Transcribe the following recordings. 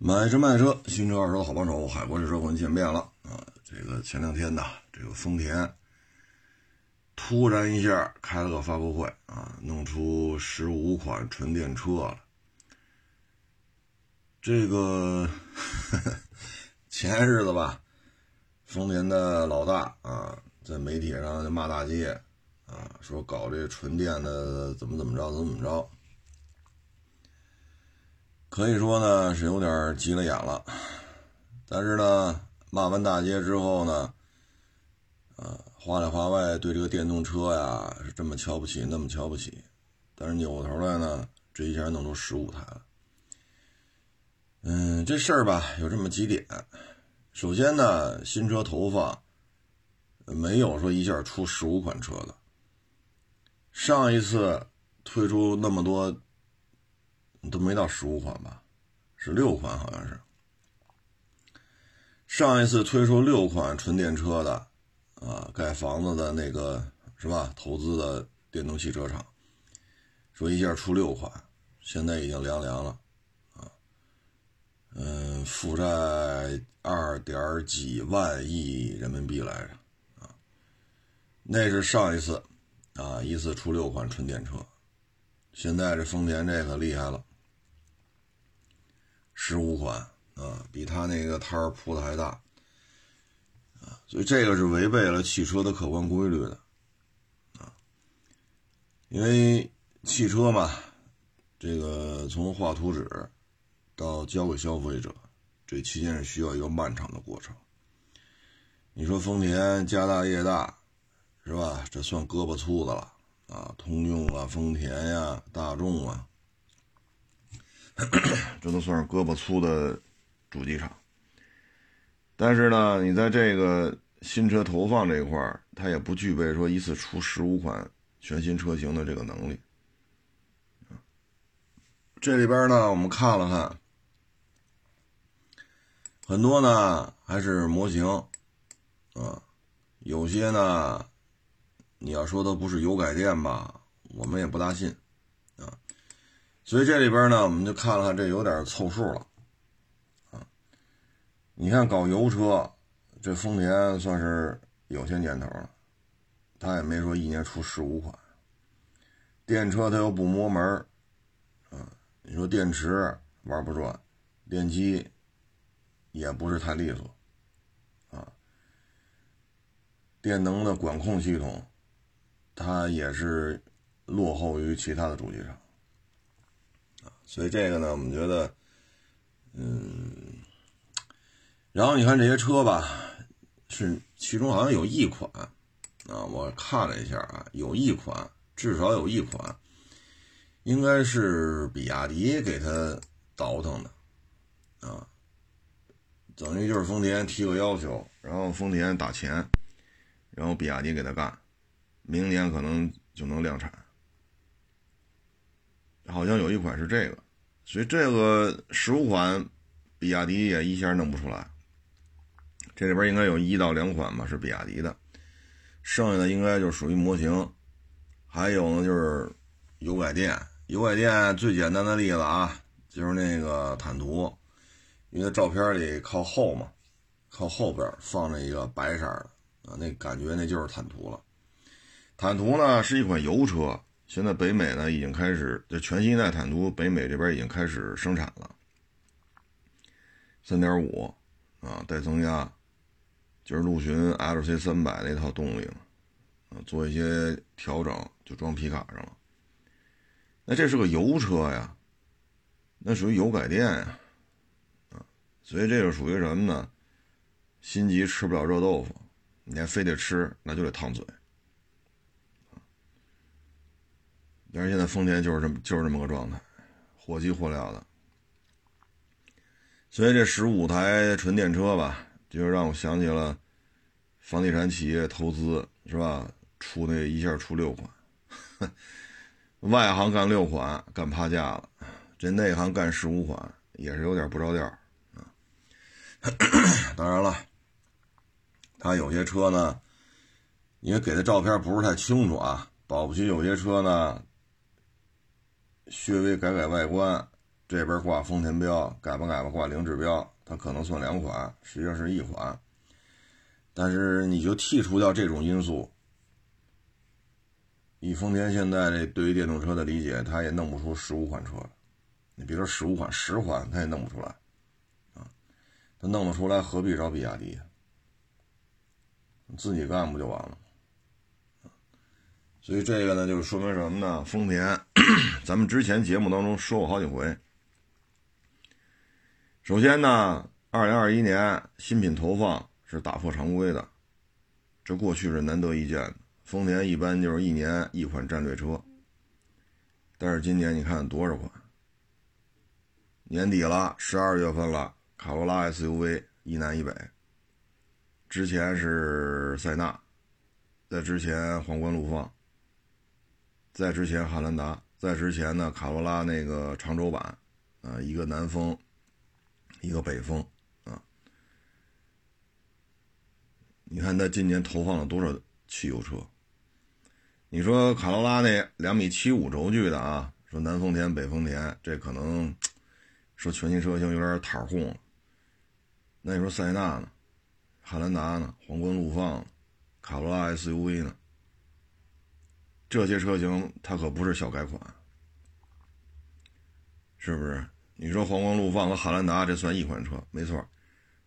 买车卖车，新车二手的好帮手，海博士车魂见面了啊！这个前两天呢，这个丰田突然一下开了个发布会啊，弄出十五款纯电车了。这个 前日子吧，丰田的老大啊，在媒体上就骂大街啊，说搞这纯电的怎么怎么着，怎么怎么着。可以说呢是有点急了眼了，但是呢骂完大街之后呢，呃，话里话外对这个电动车呀是这么瞧不起那么瞧不起，但是扭过头来呢，这一下弄出十五台了。嗯，这事儿吧有这么几点，首先呢，新车投放没有说一下出十五款车的，上一次推出那么多。都没到十五款吧，是六款好像是。上一次推出六款纯电车的，啊，盖房子的那个是吧？投资的电动汽车厂，说一下出六款，现在已经凉凉了，啊，嗯，负债二点几万亿人民币来着，啊，那是上一次，啊，一次出六款纯电车，现在这丰田这个厉害了。十五款啊，比他那个摊儿铺的还大啊，所以这个是违背了汽车的客观规律的啊。因为汽车嘛，这个从画图纸到交给消费者，这期间是需要一个漫长的过程。你说丰田家大业大，是吧？这算胳膊粗的了啊，通用啊，丰田呀，大众啊。这都算是胳膊粗的主机厂，但是呢，你在这个新车投放这一块儿，它也不具备说一次出十五款全新车型的这个能力。这里边呢，我们看了看，很多呢还是模型，啊，有些呢，你要说它不是油改电吧，我们也不大信。所以这里边呢，我们就看看，这有点凑数了，啊，你看搞油车，这丰田算是有些年头了，他也没说一年出十五款。电车它又不摸门啊，你说电池玩不转，电机也不是太利索，啊，电能的管控系统，它也是落后于其他的主机厂。所以这个呢，我们觉得，嗯，然后你看这些车吧，是其中好像有一款啊，我看了一下啊，有一款，至少有一款，应该是比亚迪给他倒腾的啊，等于就是丰田提个要求，然后丰田打钱，然后比亚迪给他干，明年可能就能量产。好像有一款是这个，所以这个十五款，比亚迪也一下弄不出来。这里边应该有一到两款吧是比亚迪的，剩下的应该就属于模型。还有呢就是油改电，油改电最简单的例子啊，就是那个坦途，因为照片里靠后嘛，靠后边放着一个白色的啊，那感觉那就是坦途了。坦途呢是一款油车。现在北美呢已经开始，这全新一代坦途北美这边已经开始生产了，三点五啊带增压，就是陆巡 LC 三百那套动力嘛，啊做一些调整就装皮卡上了。那这是个油车呀，那属于油改电呀，啊，所以这个属于什么呢？心急吃不了热豆腐，你还非得吃，那就得烫嘴。但是现在丰田就是这么就是这么个状态，火急火燎的。所以这十五台纯电车吧，就让我想起了房地产企业投资是吧？出那一下出六款，外行干六款干趴架了，这内行干十五款也是有点不着调啊。当然了，他有些车呢，因为给的照片不是太清楚啊，保不齐有些车呢。略微改改外观，这边挂丰田标，改吧改吧挂零指标，它可能算两款，实际上是一款。但是你就剔除掉这种因素，以丰田现在这对于电动车的理解，它也弄不出十五款车来。你别说十五款，十款它也弄不出来，啊，它弄得出来何必找比亚迪？自己干不就完了？所以这个呢，就是说明什么呢？丰田，咱们之前节目当中说过好几回。首先呢，二零二一年新品投放。是打破常规的，这过去是难得一见的。丰田一般就是一年一款战略车，但是今年你看多少款？年底了，十二月份了，卡罗拉 SUV 一南一北。之前是塞纳，在之前皇冠陆放，在之前汉兰达，在之前呢卡罗拉那个长轴版，啊，一个南风，一个北风。啊你看它今年投放了多少汽油车？你说卡罗拉那两米七五轴距的啊，说南丰田北丰田，这可能说全新车型有点塔哄了。那你说塞纳呢？汉兰达呢？皇冠陆放、卡罗拉 SUV 呢？这些车型它可不是小改款，是不是？你说皇冠陆放和汉兰达这算一款车？没错，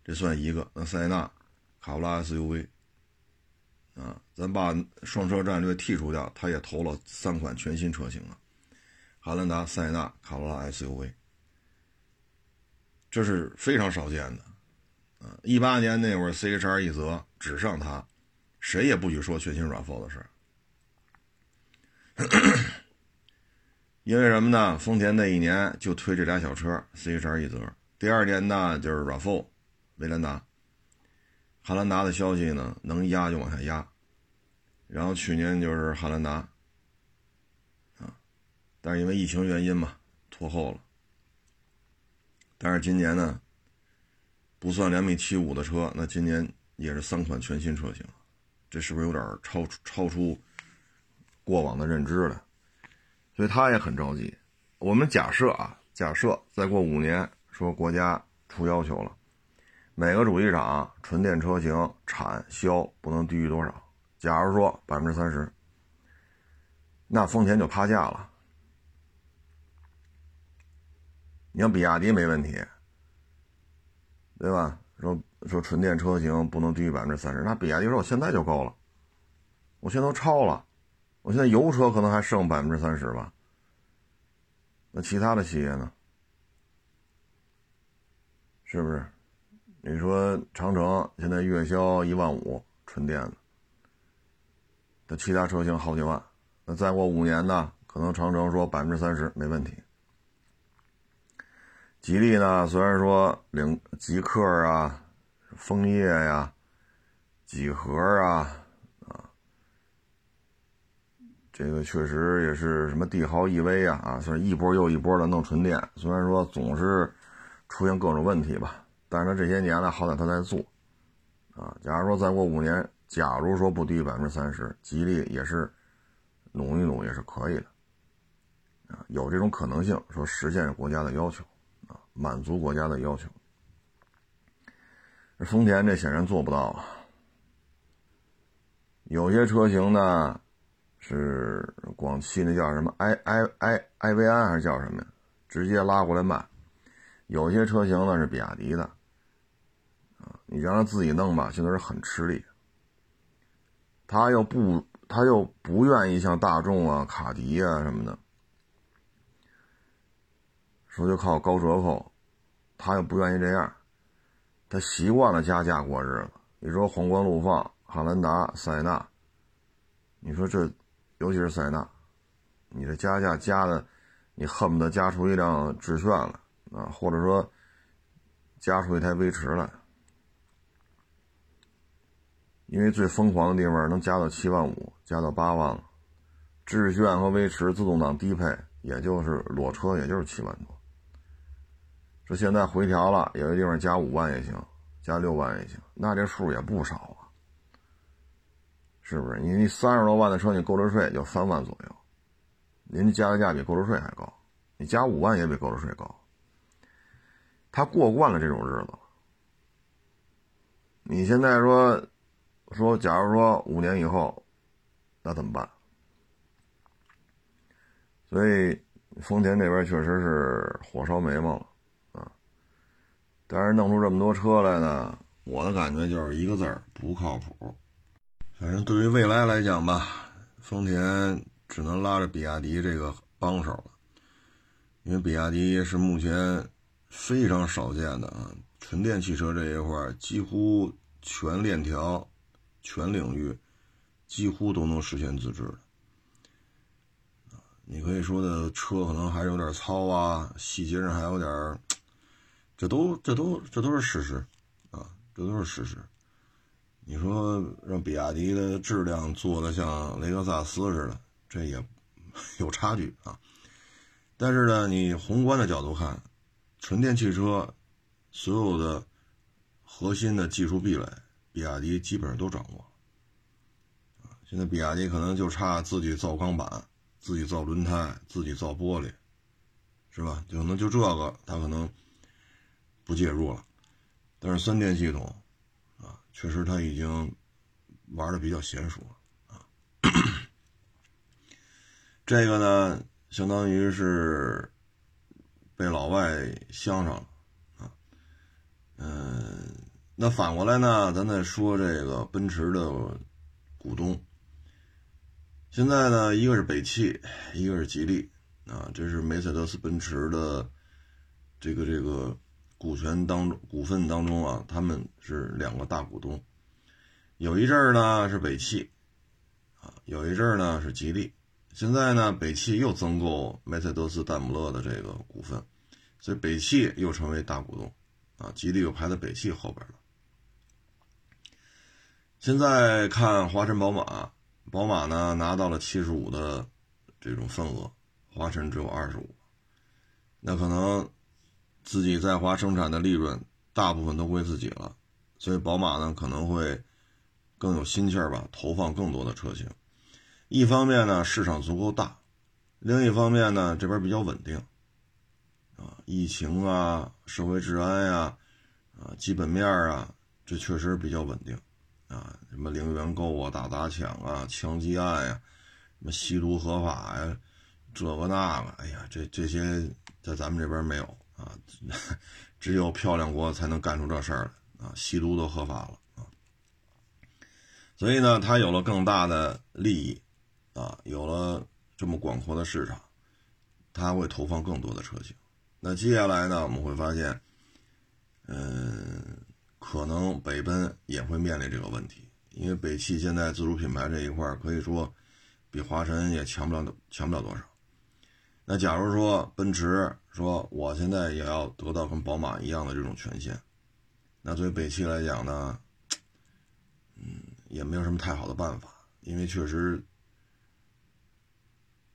这算一个。那塞纳？卡罗拉 SUV，啊，咱把双车战略剔除掉，它也投了三款全新车型了，汉兰达、塞纳、卡罗拉 SUV，这是非常少见的，啊，一八年那会儿 CHR 一则，只剩它，谁也不许说全新 RAV4 的事 因为什么呢？丰田那一年就推这俩小车，CHR 一则，第二年呢就是 RAV4，威兰达。汉兰达的消息呢，能压就往下压，然后去年就是汉兰达，啊，但是因为疫情原因嘛，拖后了。但是今年呢，不算两米七五的车，那今年也是三款全新车型，这是不是有点超超出过往的认知了？所以他也很着急。我们假设啊，假设再过五年，说国家出要求了。每个主机厂纯电车型产销不能低于多少？假如说百分之三十，那丰田就趴价了。你像比亚迪没问题，对吧？说说纯电车型不能低于百分之三十，那比亚迪说我现在就够了，我现在都超了，我现在油车可能还剩百分之三十吧。那其他的企业呢？是不是？你说长城现在月销一万五，纯电的，那其他车型好几万，那再过五年呢？可能长城说百分之三十没问题。吉利呢，虽然说领极客啊、枫叶呀、几何啊，这个确实也是什么帝豪 EV 啊啊，算是一波又一波的弄纯电，虽然说总是出现各种问题吧。但是这些年呢，好歹他在做，啊，假如说再过五年，假如说不低于百分之三十，吉利也是努一努也是可以的，啊，有这种可能性，说实现国家的要求，啊，满足国家的要求。丰田这显然做不到啊，有些车型呢是广汽那叫什么 i i i i 维安还是叫什么呀？直接拉过来卖，有些车型呢是比亚迪的。你让他自己弄吧，现在是很吃力。他又不，他又不愿意像大众啊、卡迪啊什么的，说就靠高折扣，他又不愿意这样。他习惯了加价过日子。你说皇冠陆放、汉兰达、塞纳，你说这，尤其是塞纳，你这加价加的，你恨不得加出一辆致炫来啊，或者说加出一台威驰来。因为最疯狂的地方能加到七万五，加到八万了。致炫和威驰自动挡低配，也就是裸车，也就是七万多。这现在回调了，有些地方加五万也行，加六万也行，那这数也不少啊，是不是？你你三十多万的车，你购置税就三万左右，您加的价比购置税还高，你加五万也比购置税高，他过惯了这种日子。你现在说说，假如说五年以后，那怎么办？所以丰田这边确实是火烧眉毛了啊！但是弄出这么多车来呢，我的感觉就是一个字儿：不靠谱。反正对于未来来讲吧，丰田只能拉着比亚迪这个帮手了，因为比亚迪是目前非常少见的啊，纯电汽车这一块几乎全链条、全领域几乎都能实现自制的。你可以说的车可能还有点糙啊，细节上还有点，这都这都这都是事实啊，这都是事实。你说让比亚迪的质量做的像雷克萨斯似的，这也 有差距啊。但是呢，你宏观的角度看，纯电汽车所有的核心的技术壁垒，比亚迪基本上都掌握。现在比亚迪可能就差自己造钢板、自己造轮胎、自己造玻璃，是吧？可能就这个，它可能不介入了。但是三电系统。确实，他已经玩的比较娴熟了啊。这个呢，相当于是被老外相上了啊。嗯，那反过来呢，咱再说这个奔驰的股东。现在呢，一个是北汽，一个是吉利啊，这是梅赛德斯奔驰的这个这个。股权当中，股份当中啊，他们是两个大股东。有一阵儿呢是北汽，啊，有一阵儿呢是吉利。现在呢，北汽又增购梅赛德斯戴姆勒的这个股份，所以北汽又成为大股东，啊，吉利又排在北汽后边了。现在看华晨宝马，宝马呢拿到了七十五的这种份额，华晨只有二十五，那可能。自己在华生产的利润大部分都归自己了，所以宝马呢可能会更有心气儿吧，投放更多的车型。一方面呢市场足够大，另一方面呢这边比较稳定，啊，疫情啊，社会治安呀，啊，基本面啊，这确实比较稳定，啊，什么零元购啊、打砸抢啊、枪击案呀，什么吸毒合法呀，这个那个，哎呀，这这些在咱们这边没有。啊，只有漂亮国才能干出这事儿来啊！吸毒都合法了啊，所以呢，他有了更大的利益啊，有了这么广阔的市场，他会投放更多的车型。那接下来呢，我们会发现，嗯，可能北奔也会面临这个问题，因为北汽现在自主品牌这一块可以说比华晨也强不了强不了多少。那假如说奔驰说我现在也要得到跟宝马一样的这种权限，那对北汽来讲呢，嗯，也没有什么太好的办法，因为确实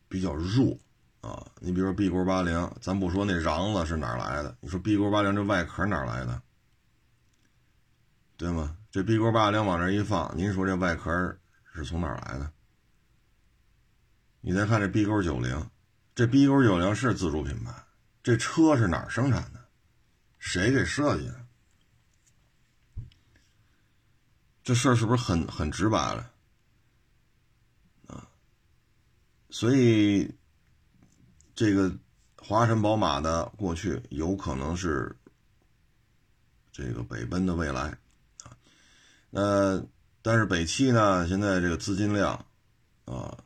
比较弱啊。你比如说 B 勾八零，咱不说那瓤子是哪来的，你说 B 勾八零这外壳哪来的，对吗？这 B 勾八零往这一放，您说这外壳是从哪来的？你再看这 B 勾九零。这 B 勾九零是自主品牌，这车是哪儿生产的？谁给设计的？这事儿是不是很很直白了？啊，所以这个华晨宝马的过去有可能是这个北奔的未来啊。那但是北汽呢？现在这个资金量啊，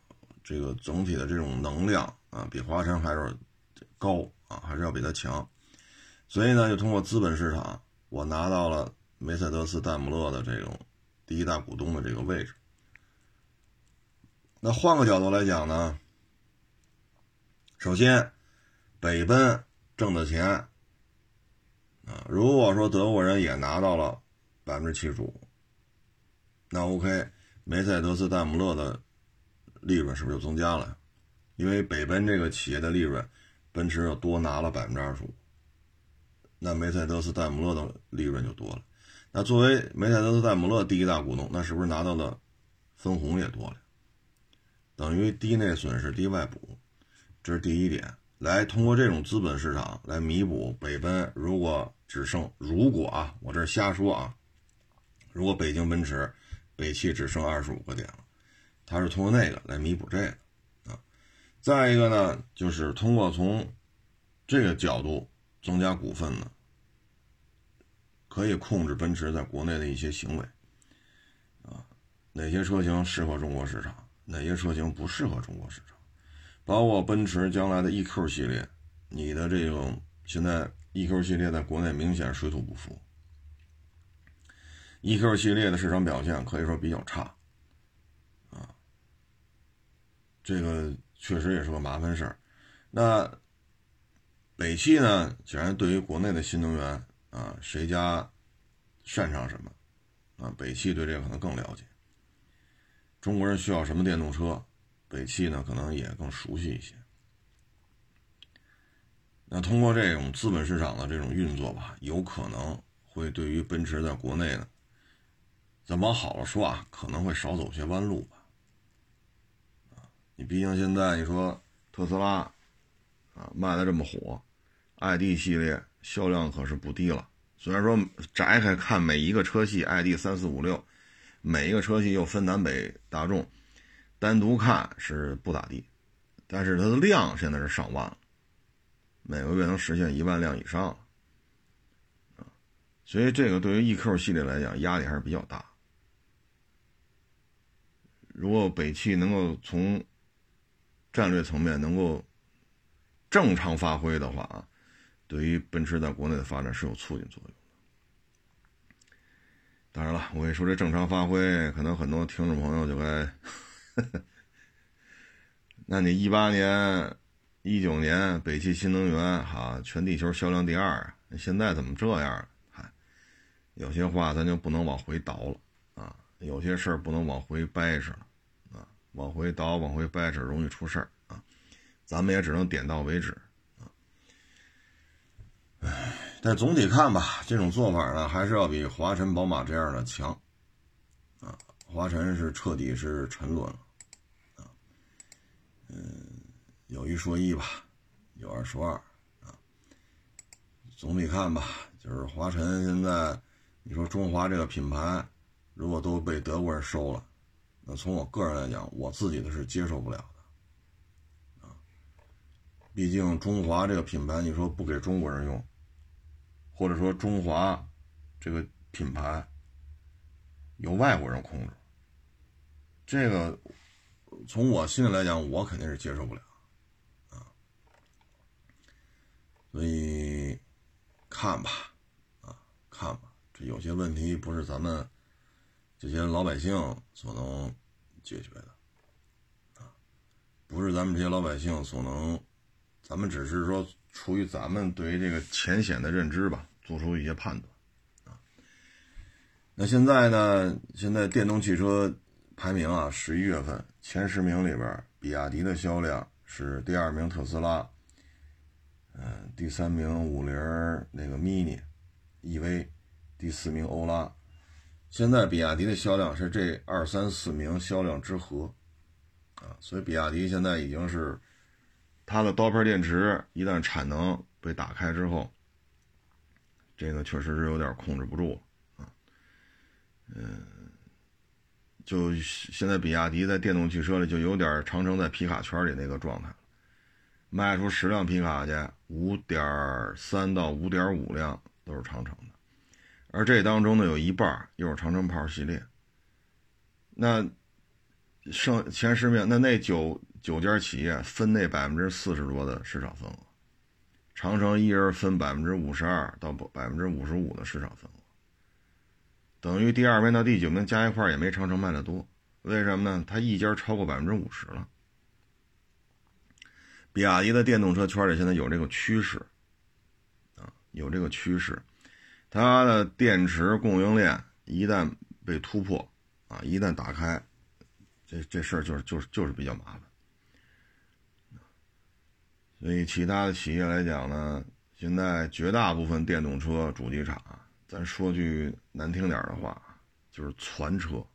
这个总体的这种能量。啊，比华晨还是高啊，还是要比它强，所以呢，就通过资本市场，我拿到了梅赛德斯戴姆勒的这种第一大股东的这个位置。那换个角度来讲呢，首先，北奔挣的钱啊，如果说德国人也拿到了百分之七十五，那 OK，梅赛德斯戴姆勒的利润是不是就增加了？因为北奔这个企业的利润，奔驰又多拿了百分之二十五，那梅赛德斯戴姆勒的利润就多了。那作为梅赛德斯戴姆勒第一大股东，那是不是拿到的分红也多了？等于低内损失低外补，这是第一点。来通过这种资本市场来弥补北奔，如果只剩如果啊，我这瞎说啊，如果北京奔驰、北汽只剩二十五个点了，它是通过那个来弥补这个。再一个呢，就是通过从这个角度增加股份呢，可以控制奔驰在国内的一些行为。啊，哪些车型适合中国市场，哪些车型不适合中国市场，包括奔驰将来的 EQ 系列，你的这种现在。EQ 系列在国内明显水土不服，EQ 系列的市场表现可以说比较差，啊，这个确实也是个麻烦事儿。那北汽呢？显然对于国内的新能源啊，谁家擅长什么啊？北汽对这个可能更了解。中国人需要什么电动车，北汽呢可能也更熟悉一些。那通过这种资本市场的这种运作吧，有可能会对于奔驰在国内呢，咱往好了说啊，可能会少走些弯路吧。你毕竟现在你说特斯拉啊卖的这么火，ID 系列销量可是不低了。虽然说摘开看每一个车系，ID 三四五六，每一个车系又分南北大众，单独看是不咋地，但是它的量现在是上万了。每个月能实现一万辆以上，啊，所以这个对于 EQ 系列来讲压力还是比较大。如果北汽能够从战略层面能够正常发挥的话啊，对于奔驰在国内的发展是有促进作用的。当然了，我一说这正常发挥，可能很多听众朋友就该，那你一八年。一九年北汽新能源哈，全地球销量第二，现在怎么这样？嗨，有些话咱就不能往回倒了啊，有些事儿不能往回掰扯了，往回倒、往回掰扯容易出事儿啊，咱们也只能点到为止啊。唉，但总体看吧，这种做法呢，还是要比华晨宝马这样的强啊。华晨是彻底是沉沦了啊，嗯。有一说一吧，有二说二啊。总体看吧，就是华晨现在，你说中华这个品牌，如果都被德国人收了，从我个人来讲，我自己的是接受不了的啊。毕竟中华这个品牌，你说不给中国人用，或者说中华这个品牌由外国人控制，这个从我心里来讲，我肯定是接受不了。啊所以看吧，啊，看吧，这有些问题不是咱们这些老百姓所能解决的，啊，不是咱们这些老百姓所能，咱们只是说出于咱们对于这个浅显的认知吧，做出一些判断，啊，那现在呢，现在电动汽车排名啊，十一月份前十名里边，比亚迪的销量是第二名，特斯拉。嗯，第三名五菱那个 mini EV，第四名欧拉。现在比亚迪的销量是这二三四名销量之和，啊，所以比亚迪现在已经是它的刀片电池一旦产能被打开之后，这个确实是有点控制不住了啊。嗯，就现在比亚迪在电动汽车里就有点长城在皮卡圈里那个状态。卖出十辆皮卡去，五点三到五点五辆都是长城的，而这当中呢，有一半又是长城炮系列。那剩前十名，那那九九家企业分那百分之四十多的市场份额，长城一人分百分之五十二到百分之五十五的市场份额，等于第二名到第九名加一块也没长城卖的多。为什么呢？它一家超过百分之五十了。比亚迪的电动车圈里现在有这个趋势，啊，有这个趋势，它的电池供应链一旦被突破，啊，一旦打开，这这事儿就是就是就是比较麻烦。所以其他的企业来讲呢，现在绝大部分电动车主机厂，咱说句难听点的话，就是攒车，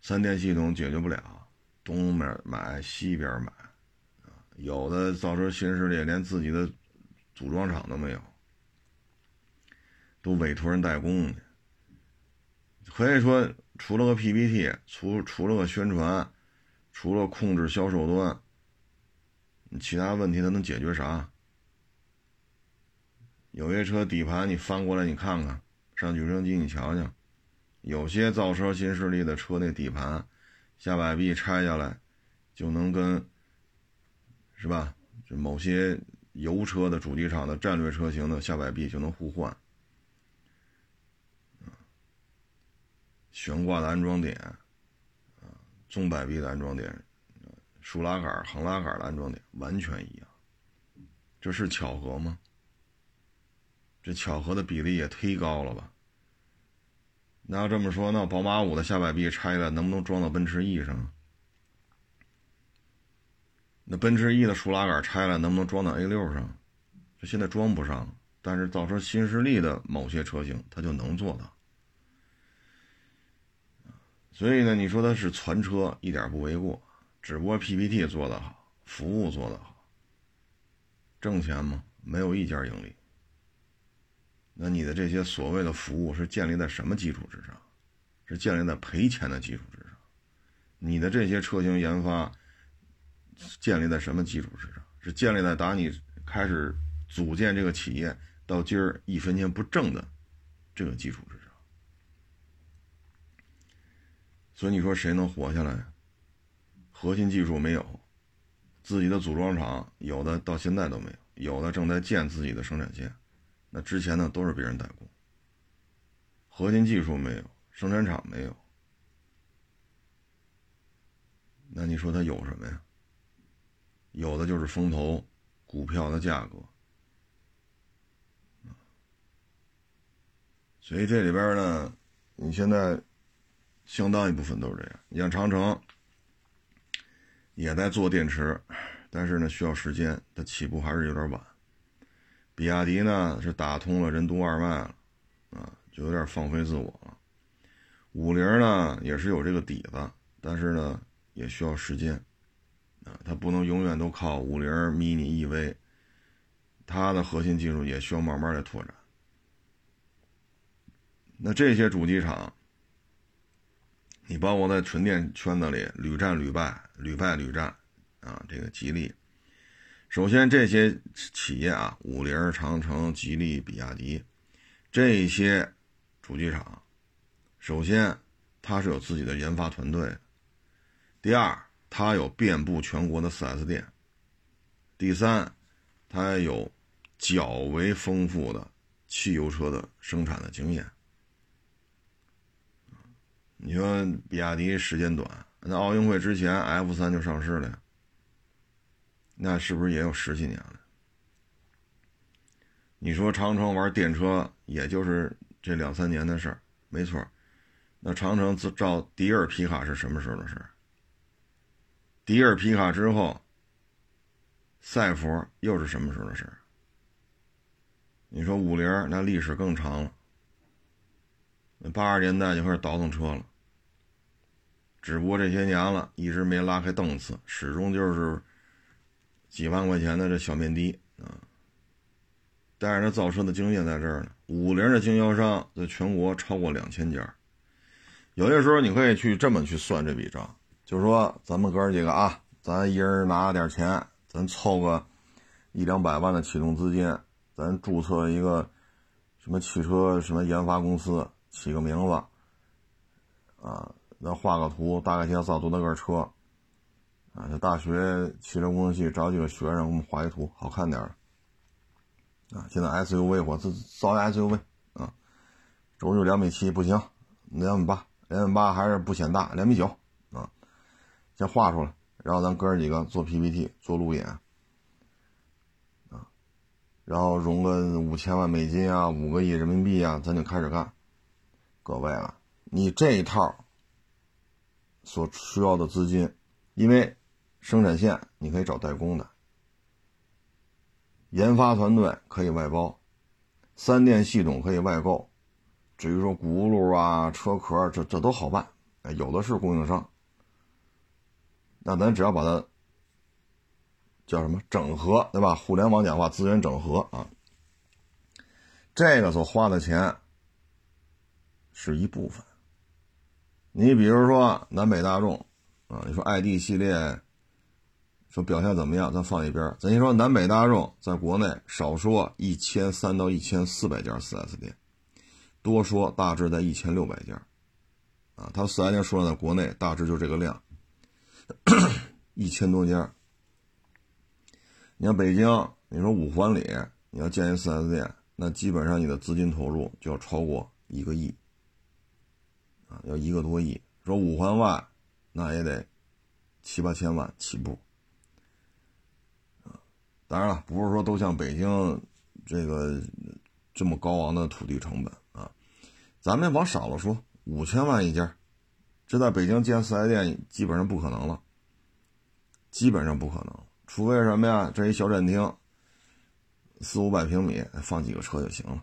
三电系统解决不了，东面买西边买。有的造车新势力连自己的组装厂都没有，都委托人代工去。可以说，除了个 PPT，除除了个宣传，除了控制销售端，其他问题它能解决啥？有些车底盘你翻过来你看看，上举升机你瞧瞧，有些造车新势力的车那底盘下摆臂拆下来就能跟，是吧？就某些油车的主机厂的战略车型的下摆臂就能互换。悬挂的安装点，啊，纵摆臂的安装点，竖拉杆、横拉杆的安装点完全一样，这是巧合吗？这巧合的比例也忒高了吧？那要这么说，那宝马五的下摆臂拆了，能不能装到奔驰 E 上？那奔驰 E 的竖拉杆拆了，能不能装到 A 六上？这现在装不上，但是造车新势力的某些车型，它就能做到。所以呢，你说它是传车一点不为过，只不过 PPT 做得好，服务做得好，挣钱吗？没有一家盈利。那你的这些所谓的服务是建立在什么基础之上？是建立在赔钱的基础之上。你的这些车型研发建立在什么基础之上？是建立在打你开始组建这个企业到今儿一分钱不挣的这个基础之上。所以你说谁能活下来？核心技术没有，自己的组装厂有的到现在都没有，有的正在建自己的生产线，那之前呢都是别人代工。核心技术没有，生产厂没有，那你说他有什么呀？有的就是风投、股票的价格，所以这里边呢，你现在。相当一部分都是这样。你像长城也在做电池，但是呢需要时间，它起步还是有点晚。比亚迪呢是打通了任督二脉了，啊，就有点放飞自我了。五菱呢也是有这个底子，但是呢也需要时间，啊，它不能永远都靠五菱 mini EV，它的核心技术也需要慢慢的拓展。那这些主机厂。你包括在纯电圈子里屡战屡败，屡败屡战，啊，这个吉利，首先这些企业啊，五菱、长城、吉利、比亚迪，这些主机厂，首先它是有自己的研发团队，第二，它有遍布全国的 4S 店，第三，它有较为丰富的汽油车的生产的经验。你说比亚迪时间短，那奥运会之前 F 三就上市了，那是不是也有十几年了？你说长城玩电车，也就是这两三年的事儿，没错。那长城自造迪尔皮卡是什么时候的事儿？迪尔皮卡之后，赛佛又是什么时候的事儿？你说五菱那历史更长了，八十年代就开始倒腾车了。只不过这些年了，一直没拉开档次，始终就是几万块钱的这小面的啊。但是他造车的经验在这儿呢。五菱的经销商在全国超过两千家。有些时候你可以去这么去算这笔账，就是说咱们哥几个啊，咱一人拿点钱，咱凑个一两百万的启动资金，咱注册一个什么汽车什么研发公司，起个名字啊。咱画个图，大概先造多大个车？啊，这大学汽车工程系找几个学生给我们画一图，好看点啊，现在 SUV 或造造 SUV 啊，轴距两米七不行，两米八，两米八还是不显大，两米九啊，先画出来，然后咱哥几个做 PPT 做路演啊，然后融个五千万美金啊，五个亿人民币啊，咱就开始干。各位啊，你这一套。所需要的资金，因为生产线你可以找代工的，研发团队可以外包，三电系统可以外购，至于说轱辘啊、车壳，这这都好办，有的是供应商。那咱只要把它叫什么整合，对吧？互联网讲话，资源整合啊，这个所花的钱是一部分。你比如说南北大众啊，你说 ID 系列说表现怎么样？咱放一边。咱先说南北大众在国内少说一千三到一千四百家 4S 店，多说大致在一千六百家。啊，它 4S 店数量在国内大致就这个量，一千多家。你像北京，你说五环里你要建一 4S 店，那基本上你的资金投入就要超过一个亿。要一个多亿，说五环外，那也得七八千万起步。当然了，不是说都像北京这个这么高昂的土地成本啊。咱们往少了说，五千万一家，这在北京建四 S 店基本上不可能了，基本上不可能，除非什么呀？这一小展厅，四五百平米，放几个车就行了。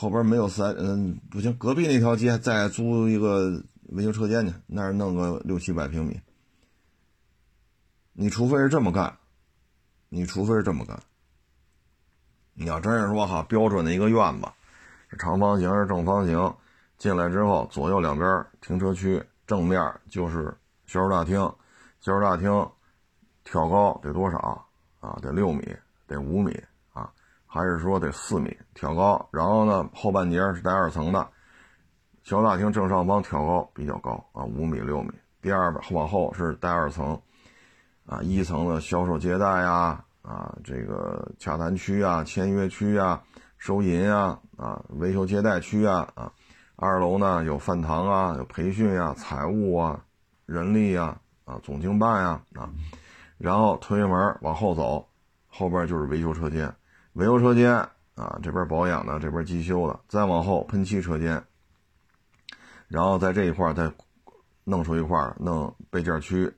后边没有三嗯，不行，隔壁那条街再租一个维修车间去，那儿弄个六七百平米。你除非是这么干，你除非是这么干。你要真是说哈，标准的一个院子，长方形是正方形，进来之后左右两边停车区，正面就是销售大厅，销售大厅挑高得多少啊？得六米，得五米。还是说得四米挑高，然后呢，后半截是带二层的，小大厅正上方挑高比较高啊，五米六米。第二往后是带二层，啊，一层的销售接待呀，啊，这个洽谈区啊，签约区啊，收银啊，啊，维修接待区啊，啊，二楼呢有饭堂啊，有培训啊，财务啊，人力啊，啊，总经办呀，啊，然后推门往后走，后边就是维修车间。维修车间啊，这边保养的，这边机修的，再往后喷漆车间，然后在这一块再弄出一块弄备件区，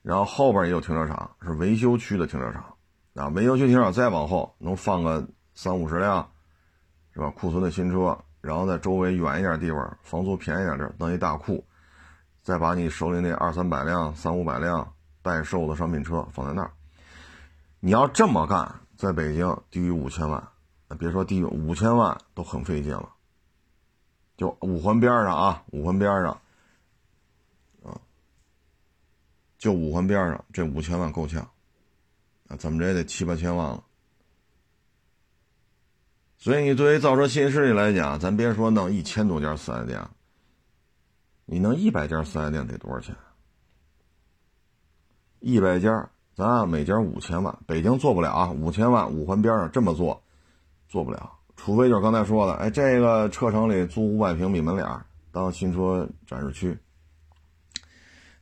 然后后边也有停车场，是维修区的停车场啊。维修区停车场再往后能放个三五十辆，是吧？库存的新车，然后在周围远一点地方，房租便宜点儿，弄一大库，再把你手里那二三百辆、三五百辆待售的商品车放在那儿，你要这么干。在北京低于五千万，别说低于五千万都很费劲了。就五环边上啊，五环边上，啊，就五环边上这五千万够呛，啊，怎么着也得七八千万了。所以你对于造车新势力来讲，咱别说弄一千多家四 S 店，你弄一百家四 S 店得多少钱？一百家。咱啊每家五千万，北京做不了啊，五千万五环边上这么做，做不了，除非就是刚才说的，哎，这个车城里租五百平米门脸当新车展示区，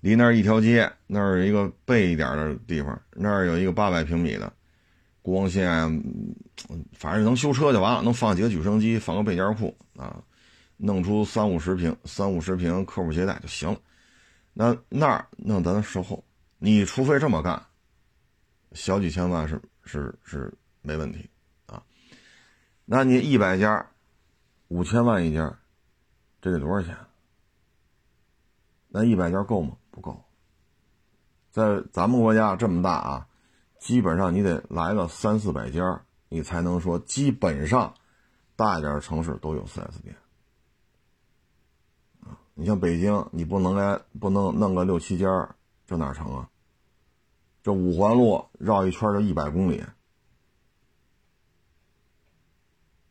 离那儿一条街，那儿有一个背一点的地方，那儿有一个八百平米的，光线，反正能修车就完了，能放几个举升机，放个备件库啊，弄出三五十平三五十平客户接待就行了，那那儿弄咱售后，你除非这么干。小几千万是是是没问题，啊，那你一百家，五千万一家，这得多少钱？那一百家够吗？不够。在咱们国家这么大啊，基本上你得来个三四百家，你才能说基本上大一点的城市都有 4S 店。你像北京，你不能来不能弄个六七家，这哪成啊？这五环路绕一圈就一百公里，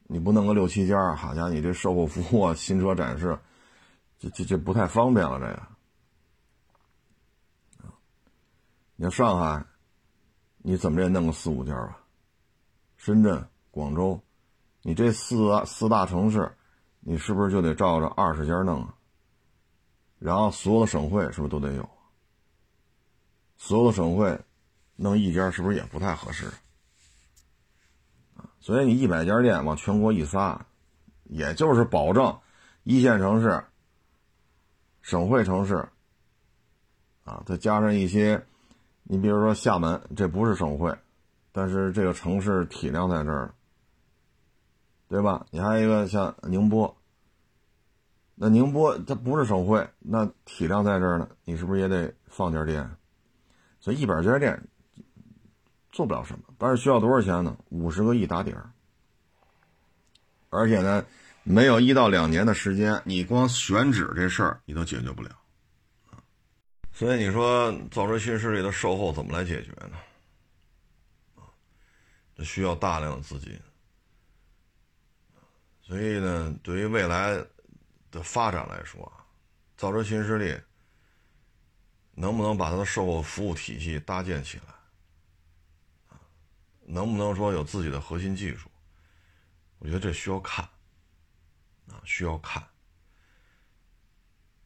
你不弄个六七家，好家伙，你这售后服务、新车展示，这这这不太方便了。这个，你像上海，你怎么也弄个四五家吧？深圳、广州，你这四四大城市，你是不是就得照着二十家弄啊？然后所有的省会是不是都得有？所有的省会弄一家是不是也不太合适？所以你一百家店往全国一撒，也就是保证一线城市、省会城市，啊，再加上一些，你比如说厦门，这不是省会，但是这个城市体量在这儿，对吧？你还有一个像宁波，那宁波它不是省会，那体量在这儿呢，你是不是也得放点店？所以一百家店做不了什么，但是需要多少钱呢？五十个亿打底儿，而且呢，没有一到两年的时间，你光选址这事儿你都解决不了所以你说造车新势力的售后怎么来解决呢？这需要大量的资金。所以呢，对于未来的发展来说，造车新势力能不能把它的售后服务体系搭建起来？能不能说有自己的核心技术？我觉得这需要看，啊，需要看。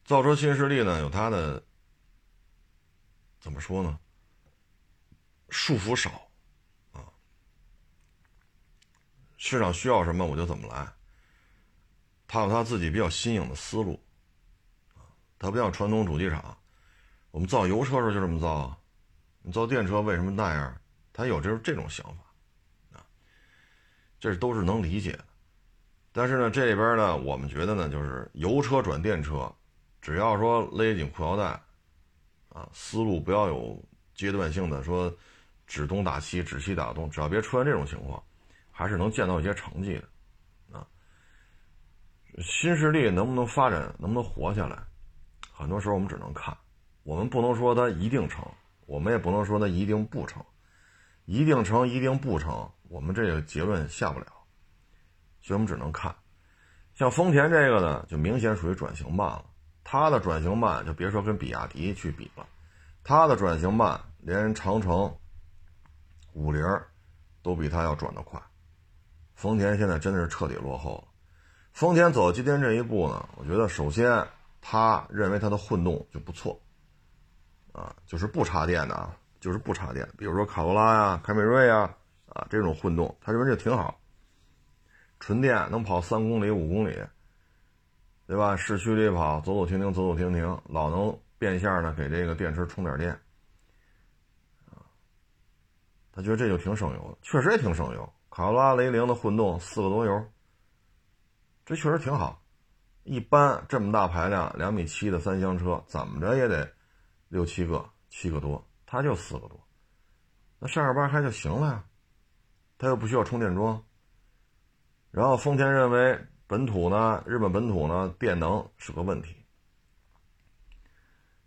造车新势力呢，有它的怎么说呢？束缚少，啊，市场需要什么我就怎么来。他有他自己比较新颖的思路，啊，他不像传统主机厂，我们造油车时候就这么造啊，你造电车为什么那样？他有这这种想法，啊，这都是能理解的。但是呢，这里边呢，我们觉得呢，就是油车转电车，只要说勒紧裤腰带，啊，思路不要有阶段性的说指东打西，指西打东，只要别出现这种情况，还是能见到一些成绩的，啊。新势力能不能发展，能不能活下来，很多时候我们只能看，我们不能说它一定成，我们也不能说它一定不成。一定成，一定不成，我们这个结论下不了，所以我们只能看。像丰田这个呢，就明显属于转型慢了。它的转型慢，就别说跟比亚迪去比了，它的转型慢，连长城、五菱都比它要转得快。丰田现在真的是彻底落后了。丰田走到今天这一步呢，我觉得首先他认为它的混动就不错，啊，就是不插电的啊。就是不插电，比如说卡罗拉呀、凯美瑞呀，啊这种混动，他认为这挺好。纯电能跑三公里、五公里，对吧？市区里跑，走走停停，走走停停，老能变相的给这个电池充点电，啊，他觉得这就挺省油的，确实也挺省油。卡罗拉、雷凌的混动四个多油，这确实挺好。一般这么大排量、两米七的三厢车，怎么着也得六七个、七个多。它就四个多，那上下班开就行了呀，它又不需要充电桩。然后丰田认为本土呢，日本本土呢，电能是个问题，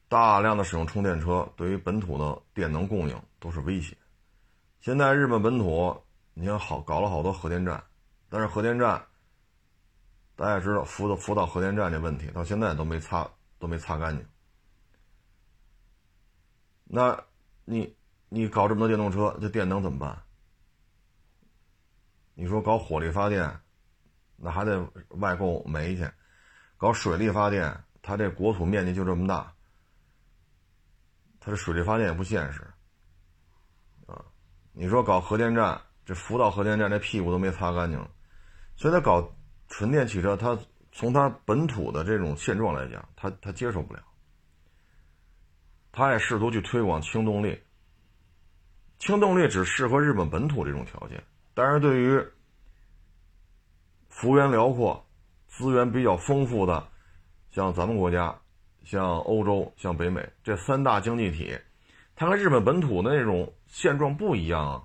大量的使用充电车对于本土的电能供应都是威胁。现在日本本土，你看好搞了好多核电站，但是核电站大家知道，福岛福岛核电站这问题到现在都没擦都没擦干净，那。你你搞这么多电动车，这电能怎么办？你说搞火力发电，那还得外购煤去；搞水力发电，它这国土面积就这么大，它这水力发电也不现实啊。你说搞核电站，这福岛核电站这屁股都没擦干净，所以它搞纯电汽车，它从它本土的这种现状来讲，它它接受不了。他也试图去推广轻动力，轻动力只适合日本本土这种条件，但是对于幅员辽阔、资源比较丰富的，像咱们国家、像欧洲、像北美这三大经济体，它跟日本本土的那种现状不一样啊，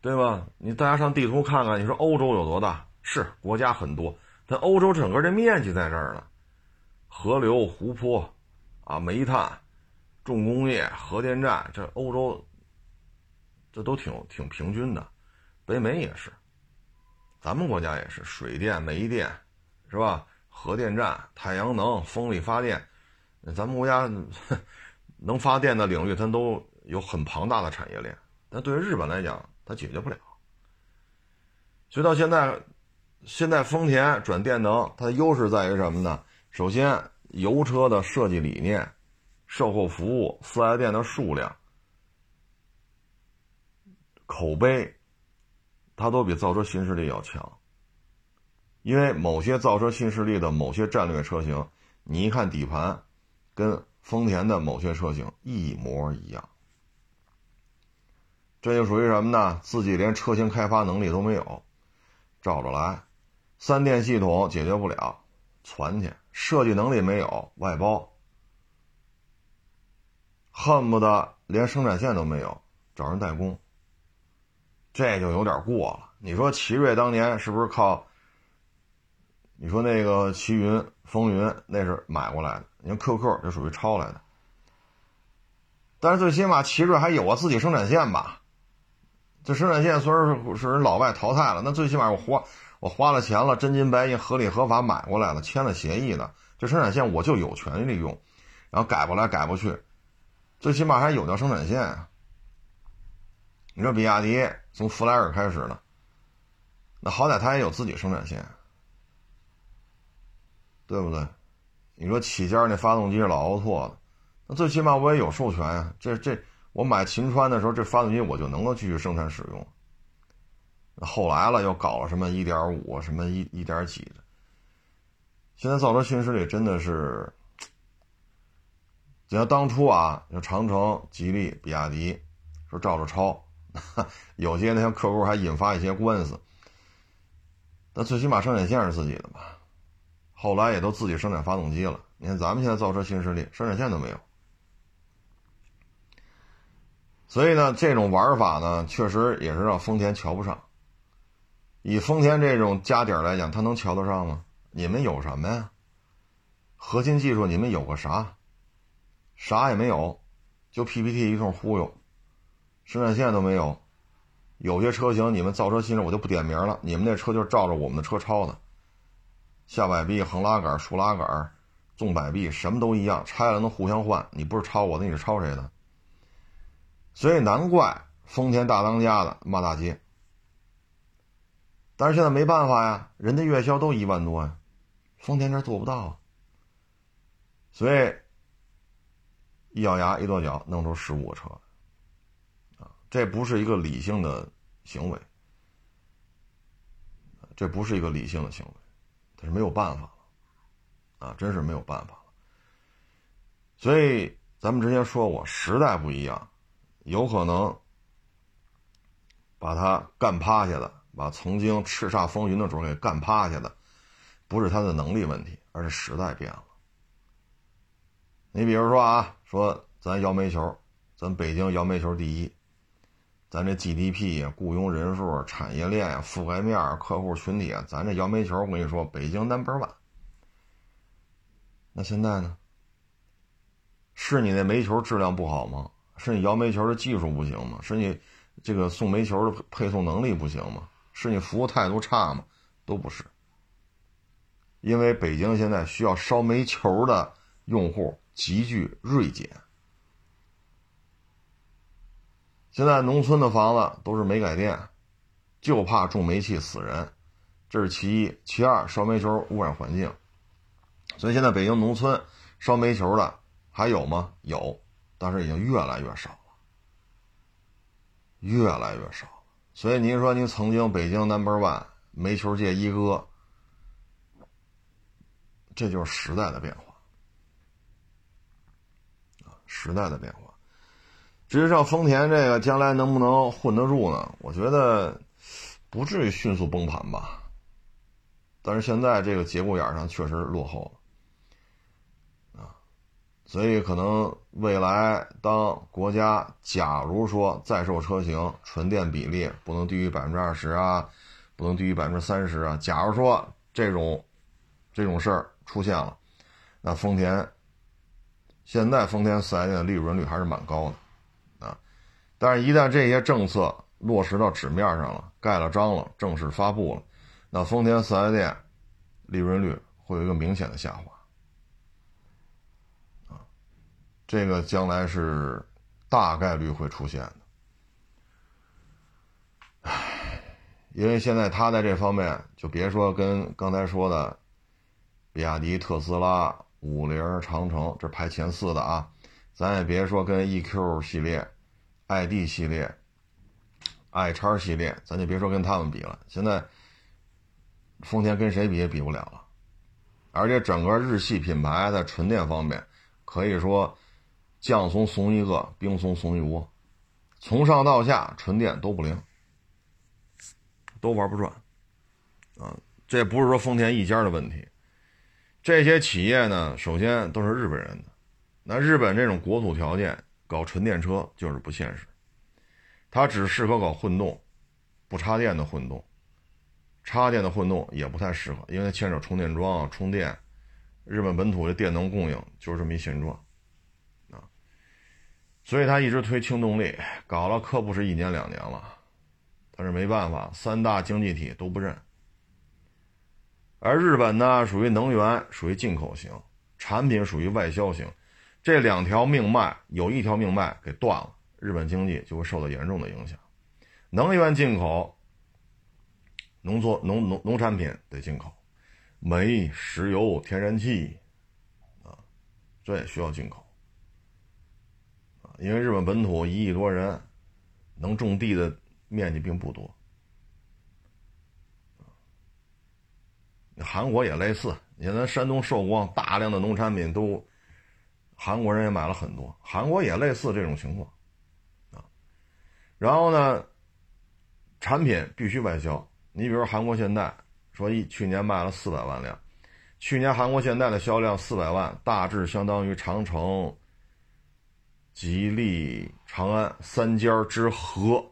对吧？你大家上地图看看，你说欧洲有多大？是国家很多，但欧洲整个这面积在这儿呢。河流、湖泊，啊，煤炭、重工业、核电站，这欧洲，这都挺挺平均的。北美也是，咱们国家也是，水电、煤电，是吧？核电站、太阳能、风力发电，咱们国家 能发电的领域，它都有很庞大的产业链。但对于日本来讲，它解决不了。所以到现在，现在丰田转电能，它的优势在于什么呢？首先，油车的设计理念、售后服务、四 S 店的数量、口碑，它都比造车新势力要强。因为某些造车新势力的某些战略车型，你一看底盘，跟丰田的某些车型一模一样。这就属于什么呢？自己连车型开发能力都没有，照着来，三电系统解决不了，传去。设计能力没有，外包，恨不得连生产线都没有，找人代工，这就有点过了。你说奇瑞当年是不是靠？你说那个奇云、风云那是买过来的，你看 QQ 这属于抄来的。但是最起码奇瑞还有个自己生产线吧？这生产线虽然是是人老外淘汰了，那最起码我活我花了钱了，真金白银、合理合法买过来了，签了协议的，这生产线我就有权利利用，然后改不来改不去，最起码还有条生产线啊。你说比亚迪从弗莱尔开始的，那好歹它也有自己生产线。对不对？你说起件那发动机是老奥拓的，那最起码我也有授权啊。这这，我买秦川的时候，这发动机我就能够继续生产使用。后来了，又搞了什么一点五，什么一一点几的。现在造车新势力真的是，就像当初啊，像长城、吉利、比亚迪说照着抄，有些那些客户还引发一些官司。但最起码生产线是自己的嘛。后来也都自己生产发动机了。你看咱们现在造车新势力，生产线都没有。所以呢，这种玩法呢，确实也是让丰田瞧不上。以丰田这种家底儿来讲，他能瞧得上吗？你们有什么呀？核心技术你们有个啥？啥也没有，就 PPT 一通忽悠，生产线都没有。有些车型你们造车新势力我就不点名了，你们那车就是照着我们的车抄的。下摆臂、横拉杆、竖拉杆、纵摆臂，什么都一样，拆了能互相换。你不是抄我的，你是抄谁的？所以难怪丰田大当家的骂大街。但是现在没办法呀，人家月销都一万多呀，丰田这做不到啊。所以一咬牙一跺脚，弄出十五个车啊，这不是一个理性的行为，这不是一个理性的行为。是没有办法了，啊，真是没有办法了。所以咱们之前说过，时代不一样，有可能把他干趴下的，把曾经叱咤风云的主给干趴下的，不是他的能力问题，而是时代变了。你比如说啊，说咱摇煤球，咱北京摇煤球第一。咱这 GDP 呀，雇佣人数、产业链呀、覆盖面、客户群体啊，咱这摇煤球，我跟你说，北京 number one。那现在呢？是你那煤球质量不好吗？是你摇煤球的技术不行吗？是你这个送煤球的配送能力不行吗？是你服务态度差吗？都不是。因为北京现在需要烧煤球的用户急剧锐减。现在农村的房子都是煤改电，就怕重煤气死人，这是其一。其二，烧煤球污染环境，所以现在北京农村烧煤球的还有吗？有，但是已经越来越少了，越来越少。所以您说您曾经北京 number one 煤球界一哥，这就是时代的变化啊，时代的变化。至于上丰田这个将来能不能混得住呢？我觉得不至于迅速崩盘吧。但是现在这个节骨眼上确实落后，所以可能未来当国家假如说在售车型纯电比例不能低于百分之二十啊，不能低于百分之三十啊，假如说这种这种事儿出现了，那丰田现在丰田四 S 店的利润率还是蛮高的啊。但是，一旦这些政策落实到纸面上了，盖了章了，正式发布了，那丰田四 S 店利润率会有一个明显的下滑。啊，这个将来是大概率会出现的。唉，因为现在他在这方面，就别说跟刚才说的比亚迪、特斯拉、五菱、长城这排前四的啊，咱也别说跟 EQ 系列。ID 系列、i 叉系列，咱就别说跟他们比了。现在丰田跟谁比也比不了了，而且整个日系品牌在纯电方面，可以说将怂怂一个，冰怂怂一窝，从上到下纯电都不灵，都玩不转。啊，这不是说丰田一家的问题，这些企业呢，首先都是日本人的，那日本这种国土条件。搞纯电车就是不现实，它只适合搞混动，不插电的混动，插电的混动也不太适合，因为它牵扯充电桩、充电。日本本土的电能供应就是这么一现状，所以他一直推轻动力，搞了可不是一年两年了，但是没办法，三大经济体都不认。而日本呢，属于能源，属于进口型，产品属于外销型，这两条命脉有一条命脉给断了，日本经济就会受到严重的影响。能源进口，农作农农农产品得进口。煤、石油、天然气，啊，这也需要进口，因为日本本土一亿多人，能种地的面积并不多，韩国也类似，你看咱山东寿光大量的农产品都，韩国人也买了很多，韩国也类似这种情况，啊，然后呢，产品必须外销，你比如韩国现代。说一去年卖了四百万辆，去年韩国现代的销量四百万，大致相当于长城、吉利、长安三家之和，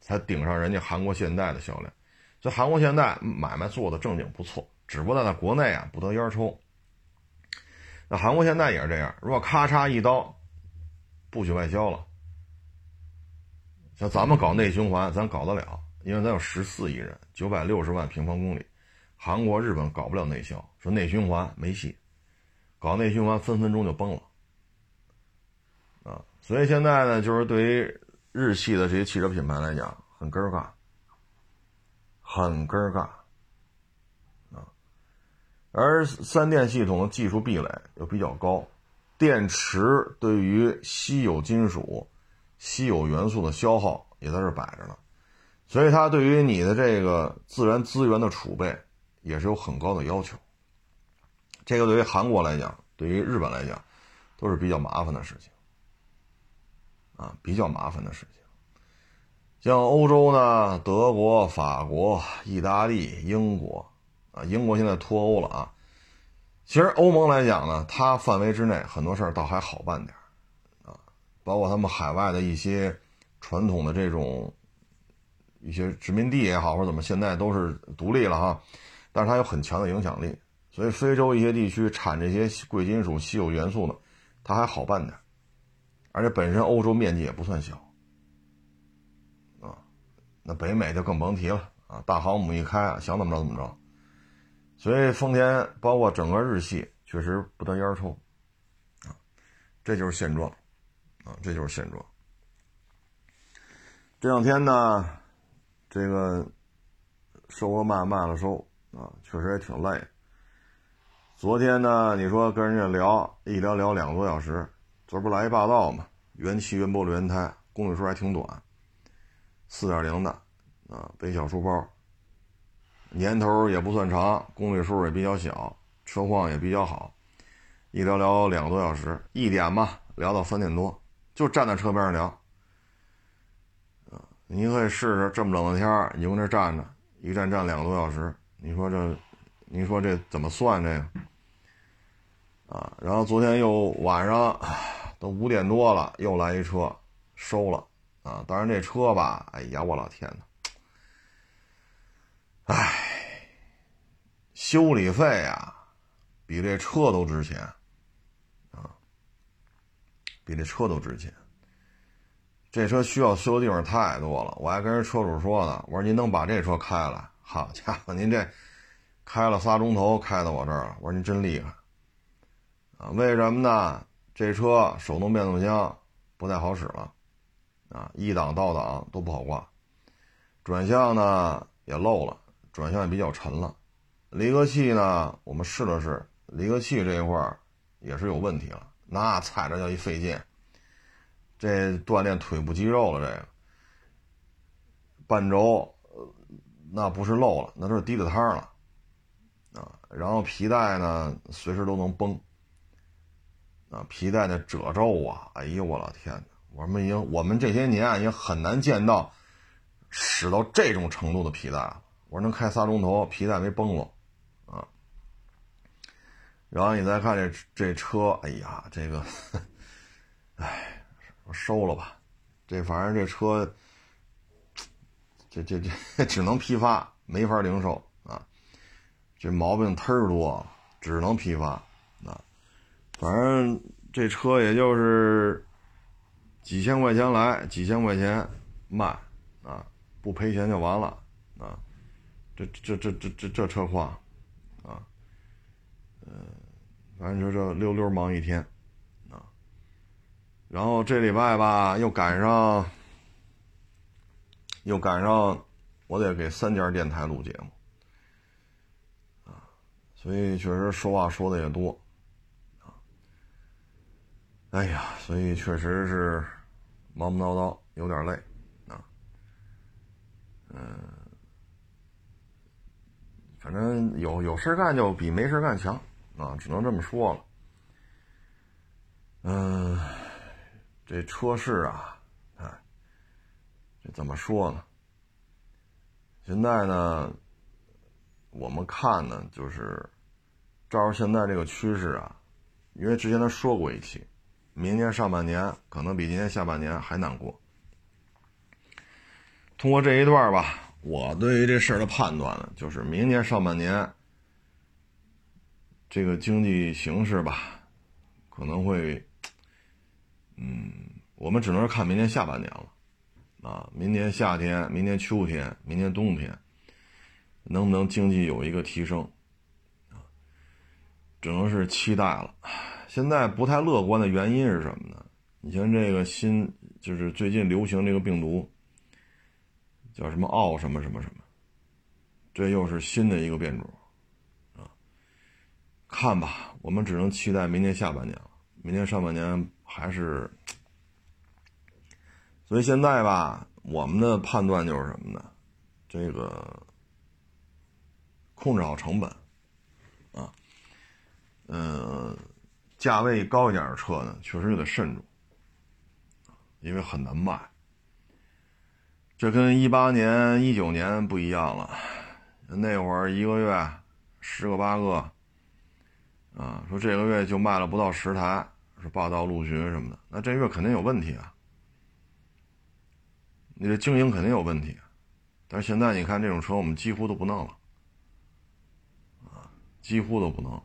才顶上人家韩国现代的销量。这韩国现代买卖做的正经不错，只不过在国内啊不得烟抽。那韩国现代也是这样，如果咔嚓一刀，不许外销了。像咱们搞内循环，咱搞得了，因为咱有十四亿人，九百六十万平方公里。韩国、日本搞不了内销，说内循环没戏，搞内循环分分钟就崩了，所以现在呢，就是对于日系的这些汽车品牌来讲，很尴尬，很尴尬，啊！而三电系统的技术壁垒又比较高，电池对于稀有金属、稀有元素的消耗也在这摆着呢，所以它对于你的这个自然资源的储备。也是有很高的要求，这个对于韩国来讲，对于日本来讲，都是比较麻烦的事情，啊，比较麻烦的事情。像欧洲呢，德国、法国、意大利、英国，啊，英国现在脱欧了啊。其实欧盟来讲呢，它范围之内很多事儿倒还好办点啊，包括他们海外的一些传统的这种一些殖民地也好，或者怎么，现在都是独立了哈。但是它有很强的影响力，所以非洲一些地区产这些贵金属、稀有元素呢，它还好办点，而且本身欧洲面积也不算小，啊，那北美就更甭提了啊，大航母一开啊，想怎么着怎么着，所以丰田包括整个日系确实不得烟抽，啊，这就是现状，啊，这就是现状。这两天呢，这个收了卖，卖了收。啊，确实也挺累。昨天呢，你说跟人家聊，一聊聊两个多小时。昨儿不来一霸道嘛？原气原玻璃轮胎，公里数还挺短，四点零的啊，背小书包，年头也不算长，公里数也比较小，车况也比较好。一聊聊两个多小时，一点吧，聊到三点多，就站在车边上聊。啊，您可以试试，这么冷的天你搁那站着，一站站两个多小时。你说这，你说这怎么算这个？啊，然后昨天又晚上都五点多了，又来一车收了啊。当然这车吧，哎呀，我老天呐，哎，修理费啊，比这车都值钱啊，比这车都值钱。这车需要修的地方太多了，我还跟人车主说呢，我说您能把这车开来？好家伙，您这开了仨钟头，开到我这儿了。我说您真厉害啊！为什么呢？这车手动变速箱不太好使了啊，一档倒档都不好挂，转向呢也漏了，转向也比较沉了。离合器呢，我们试了试，离合器这一块也是有问题了，那踩着叫一费劲，这锻炼腿部肌肉了。这个半轴。那不是漏了，那都是滴了汤了，啊，然后皮带呢，随时都能崩，啊，皮带的褶皱啊，哎呦我老天呐，我们已经，我们这些年已经很难见到使到这种程度的皮带了。我说能开仨钟头，皮带没崩了，啊，然后你再看这这车，哎呀，这个，哎，我收了吧，这反正这车。这这这只能批发，没法零售啊！这毛病忒多，只能批发。反正这车也就是几千块钱来，几千块钱卖，啊，不赔钱就完了。啊，这这这这这这车况，啊，嗯，反正就这溜溜忙一天，啊，然后这礼拜吧，又赶上，又赶上，我得给三家电台录节目啊。所以确实说话说的也多，哎呀，所以确实是忙忙叨叨，有点累，啊，嗯，反正有有事干就比没事干强，啊，只能这么说了。嗯，这车市啊，哎，这怎么说呢？现在呢？我们看呢，就是照着现在这个趋势啊，因为之前他说过一期，明年上半年可能比今年下半年还难过。通过这一段吧，我对于这事的判断呢，就是明年上半年这个经济形势吧，可能会，嗯，我们只能看明年下半年了，啊，明年夏天、明年秋天、明年冬天。能不能经济有一个提升啊？只能是期待了。现在不太乐观的原因是什么呢？你像这个新，就是最近流行这个病毒，叫什么奥什么什么什么，这又是新的一个变种啊。看吧，我们只能期待明年下半年了。明年上半年还是，所以现在吧，我们的判断就是什么呢？这个。控制好成本，啊，嗯，价位高一点的车呢，确实就得慎重，因为很难卖。这跟一八年、一九年不一样了，那会儿一个月十个八个，啊，说这个月就卖了不到十台，是霸道陆巡什么的，那这月肯定有问题啊，你这经营肯定有问题。但是现在你看这种车，我们几乎都不弄了。啊几乎都不能，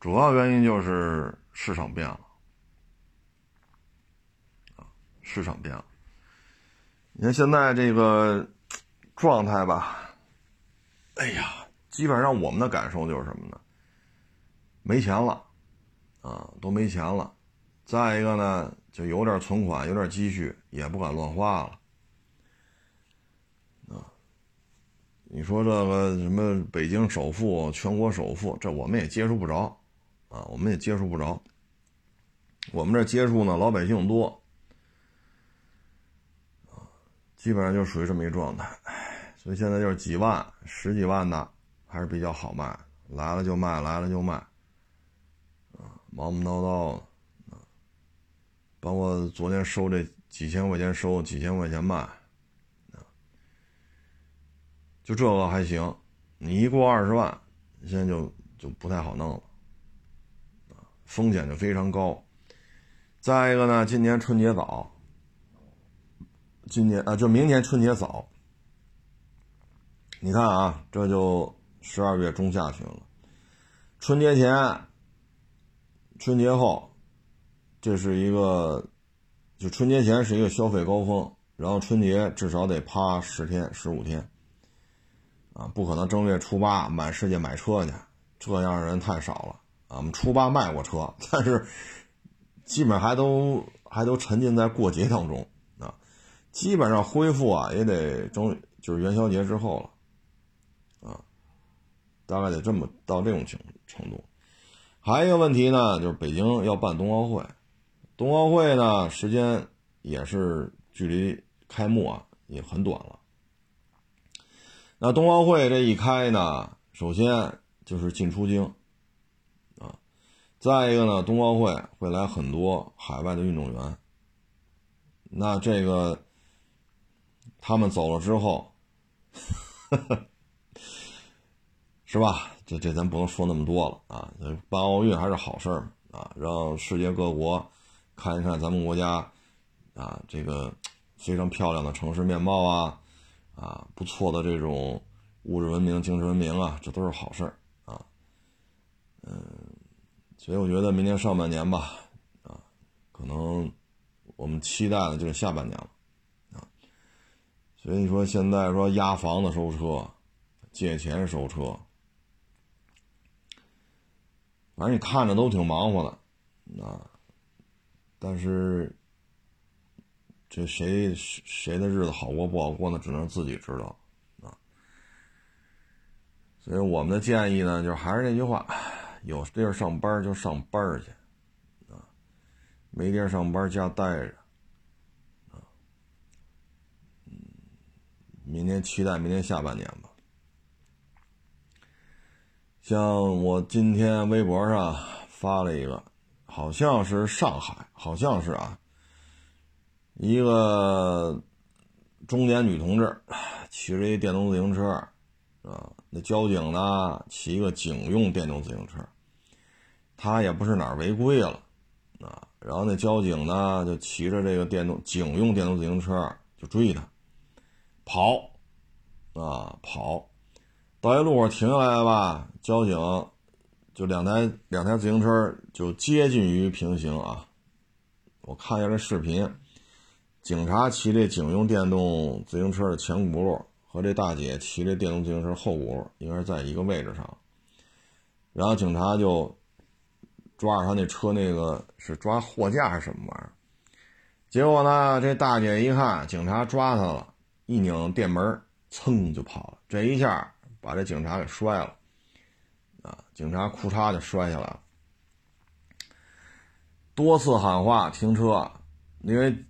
主要原因就是市场变了，啊，市场变了。你看现在这个状态吧，哎呀，基本上我们的感受就是什么呢？没钱了，啊，都没钱了。再一个呢，就有点存款，有点积蓄，也不敢乱花了。啊你说这个什么北京首富、全国首富，这我们也接触不着，啊，我们也接触不着。我们这接触呢，老百姓多，基本上就属于这么一状态。所以现在就是几万、十几万的还是比较好卖，来了就卖，来了就卖，啊，忙忙叨叨的，啊，包括昨天收这几千块钱收，几千块钱卖。就这个还行，你一过二十万，现在就就不太好弄了，风险就非常高。再一个呢，今年春节早，今年啊，就明年春节早。你看啊，这就十二月中下旬了，春节前、春节后，这是一个，就春节前是一个消费高峰，然后春节至少得趴十天、十五天。啊，不可能正月初八满世界买车去，这样的人太少了。啊我们初八卖过车，但是基本还都还都沉浸在过节当中啊。基本上恢复啊，也得中就是元宵节之后了啊，大概得这么到这种程程度。还有一个问题呢，就是北京要办冬奥会，冬奥会呢时间也是距离开幕啊也很短了。那冬奥会这一开呢，首先就是进出京，再一个呢，冬奥会会来很多海外的运动员。那这个他们走了之后，是吧？这这咱不能说那么多了啊！办奥运还是好事儿啊，让世界各国看一看咱们国家啊这个非常漂亮的城市面貌啊。啊，不错的这种物质文明、精神文明啊，这都是好事儿啊。嗯，所以我觉得明年上半年吧，啊，可能我们期待的就是下半年了啊。所以你说现在说押房子收车，借钱收车，反正你看着都挺忙活的啊，但是。这谁谁的日子好过不好过呢？只能自己知道啊。所以我们的建议呢，就是还是那句话：有地儿上班就上班去啊，没地儿上班家待着啊。明天期待明天下半年吧。像我今天微博上发了一个，好像是上海，好像是啊。一个中年女同志骑着一电动自行车，啊，那交警呢骑个警用电动自行车，他也不是哪儿违规了，啊，然后那交警呢就骑着这个电动警用电动自行车就追他，跑，啊跑，到一路上停下来吧，交警就两台两台自行车就接近于平行啊，我看一下这视频。警察骑这警用电动自行车的前轱辘和这大姐骑这电动自行车后轱辘应该是在一个位置上，然后警察就抓着他那车那个是抓货架还是什么玩意儿？结果呢，这大姐一看警察抓他了，一拧电门，噌就跑了。这一下把这警察给摔了，啊，警察裤衩就摔下来了。多次喊话停车，因为。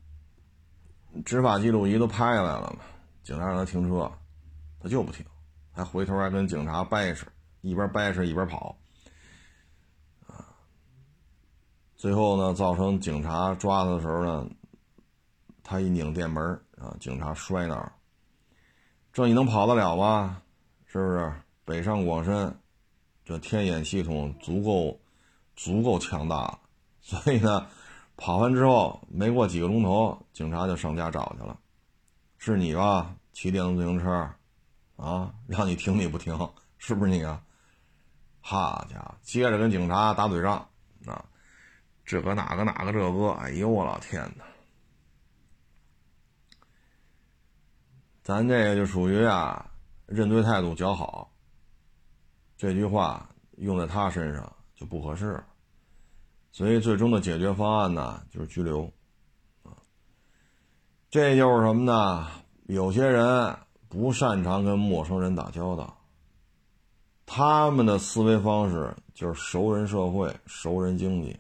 执法记录仪都拍下来了嘛？警察让他停车，他就不停，还回头还跟警察掰扯，一边掰扯一边跑，啊！最后呢，造成警察抓他的时候呢，他一拧电门啊，警察摔那儿。这你能跑得了吗？是不是？北上广深，这天眼系统足够足够强大了，所以呢。跑完之后，没过几个钟头，警察就上家找去了。是你吧？骑电动自行车，啊，让你停你不停，是不是你啊？好家伙，接着跟警察打嘴仗，啊，这个哪个哪个这个，哎呦我老天哪！咱这个就属于啊，认罪态度较好。这句话用在他身上就不合适。所以最终的解决方案呢，就是拘留，这就是什么呢？有些人不擅长跟陌生人打交道，他们的思维方式就是熟人社会、熟人经济。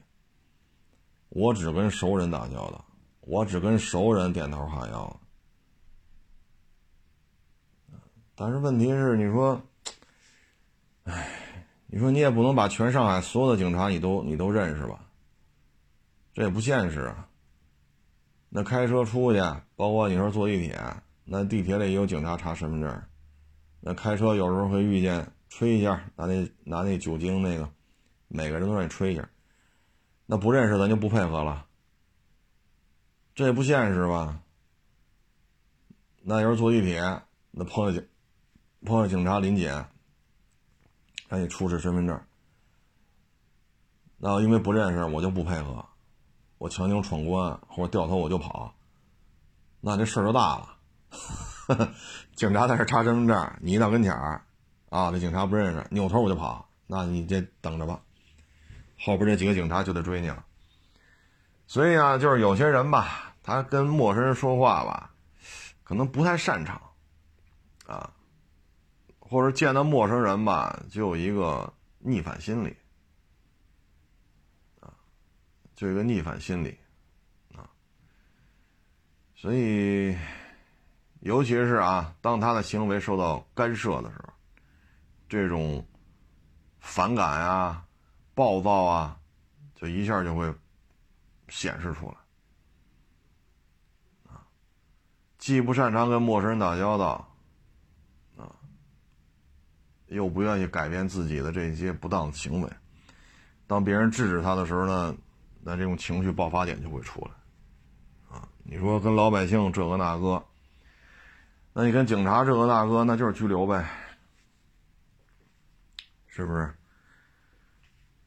我只跟熟人打交道，我只跟熟人点头哈腰。但是问题是，你说，哎。你说你也不能把全上海所有的警察你都你都认识吧？这也不现实啊。那开车出去，包括你说坐地铁，那地铁里也有警察查身份证。那开车有时候会遇见吹一下，拿那拿那酒精那个，每个人都让你吹一下。那不认识咱就不配合了，这也不现实吧？那有时候坐地铁，那碰见警碰见警察临检。让你出示身份证，那因为不认识我就不配合，我强行闯关或者掉头我就跑，那这事儿就大了。警察在这查身份证，你一到跟前儿，啊，这警察不认识，扭头我就跑，那你这等着吧，后边这几个警察就得追你了。所以啊，就是有些人吧，他跟陌生人说话吧，可能不太擅长，啊。或者见到陌生人吧，就有一个逆反心理，就一个逆反心理，啊，所以，尤其是啊，当他的行为受到干涉的时候，这种反感啊、暴躁啊，就一下就会显示出来，啊，既不擅长跟陌生人打交道。啊又不愿意改变自己的这些不当行为，当别人制止他的时候呢，那这种情绪爆发点就会出来，啊，你说跟老百姓这个那个，那你跟警察这个那个，那就是拘留呗，是不是？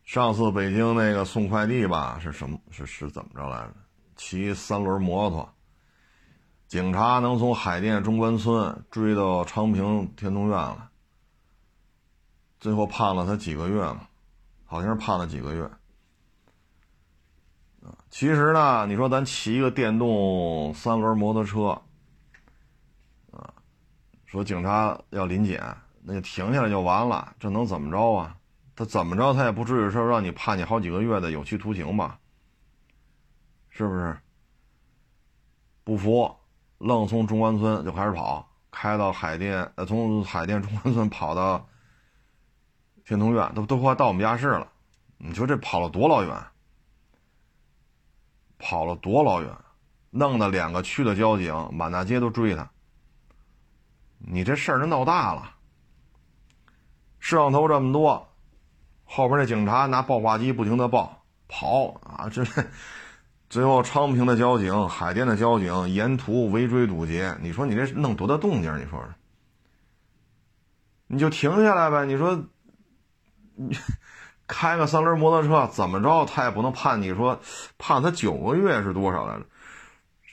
上次北京那个送快递吧，是什么？是是怎么着来着？骑三轮摩托，警察能从海淀中关村追到昌平天通苑了，最后判了他几个月嘛？好像是判了几个月。其实呢，你说咱骑一个电动三轮摩托车，啊，说警察要临检，那就停下来就完了，这能怎么着啊？他怎么着，他也不至于说让你判你好几个月的有期徒刑吧？是不是？不服，愣从中关村就开始跑，开到海淀，呃，从海淀中关村跑到天通苑，都都快到我们家市了。你说这跑了多老远？跑了多老远？弄得两个区的交警满大街都追他。你这事儿就闹大了，摄像头这么多。后边那警察拿报话机不停的报跑啊，这最后昌平的交警、海淀的交警沿途围追堵截，你说你这弄多大动静？你说说，你就停下来呗。你说你开个三轮摩托车怎么着，他也不能判你说判他九个月是多少来着？